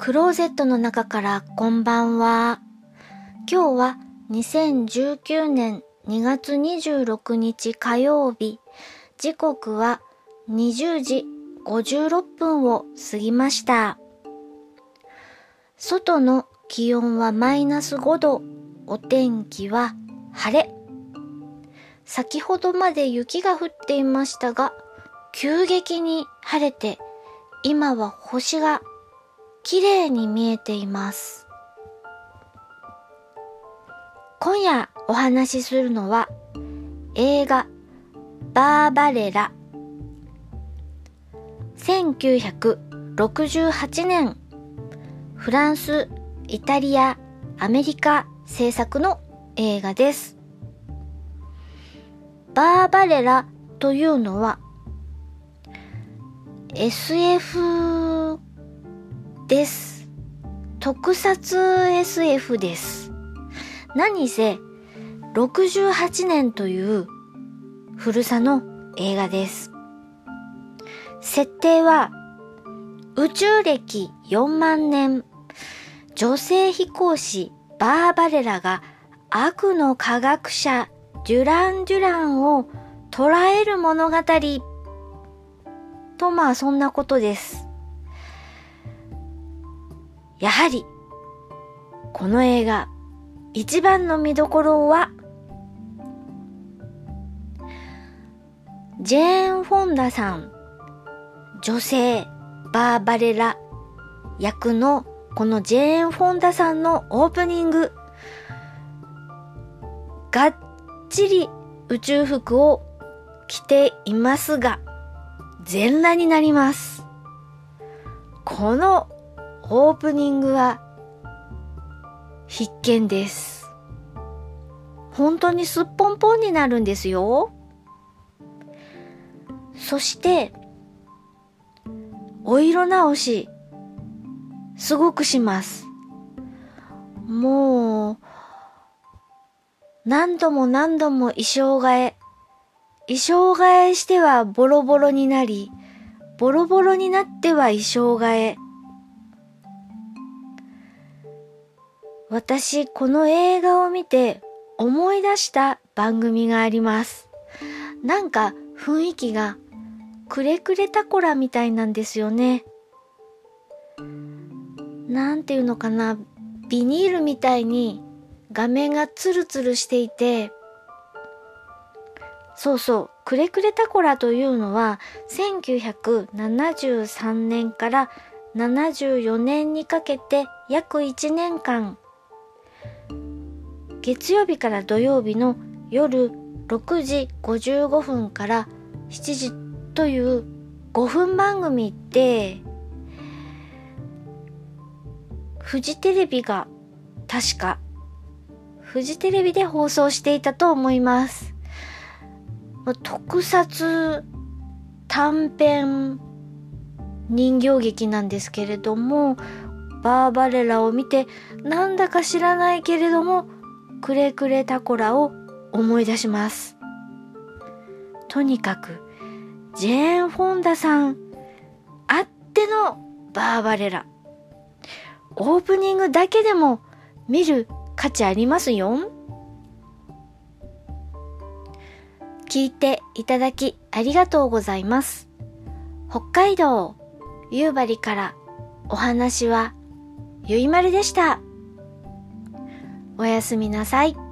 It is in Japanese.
クローゼットの中からこんばんは。今日は2019年2月26日火曜日。時刻は20時56分を過ぎました。外の気温はマイナス5度。お天気は晴れ。先ほどまで雪が降っていましたが、急激に晴れて、今は星が綺麗に見えています。今夜お話しするのは映画バーバレラ1968年フランス、イタリア、アメリカ制作の映画です。バーバレラというのは SF です。特撮 SF です。何せ68年という古さの映画です。設定は宇宙歴4万年女性飛行士バーバレラが悪の科学者デュラン・デュランを捉える物語とまあそんなことです。やはりこの映画一番の見どころはジェーン・フォンダさん女性バーバレラ役のこのジェーン・フォンダさんのオープニングがっちり宇宙服を着ていますが全裸になります。このオープニングは必見です本当にすっぽんぽんになるんですよそしてお色直し、すごくします。もう、何度も何度も衣装替え、衣装替えしてはボロボロになり、ボロボロになっては衣装替え。私、この映画を見て思い出した番組があります。なんか雰囲気がくれくれタコラみたいなんですよね。なんていうのかな、ビニールみたいに画面がツルツルしていて、そうそう、くれくれタコラというのは1973年から74年にかけて約1年間月曜日から土曜日の夜6時55分から7時という5分番組ってフジテレビが確かフジテレビで放送していたと思います。特撮短編人形劇なんですけれどもバーバレラを見てなんだか知らないけれどもくれくれタコラを思い出します。とにかくジェーン・フォンダさんあってのバーバレラ。オープニングだけでも見る価値ありますよ。聞いていただきありがとうございます。北海道夕張からお話はゆいまるでした。おやすみなさい。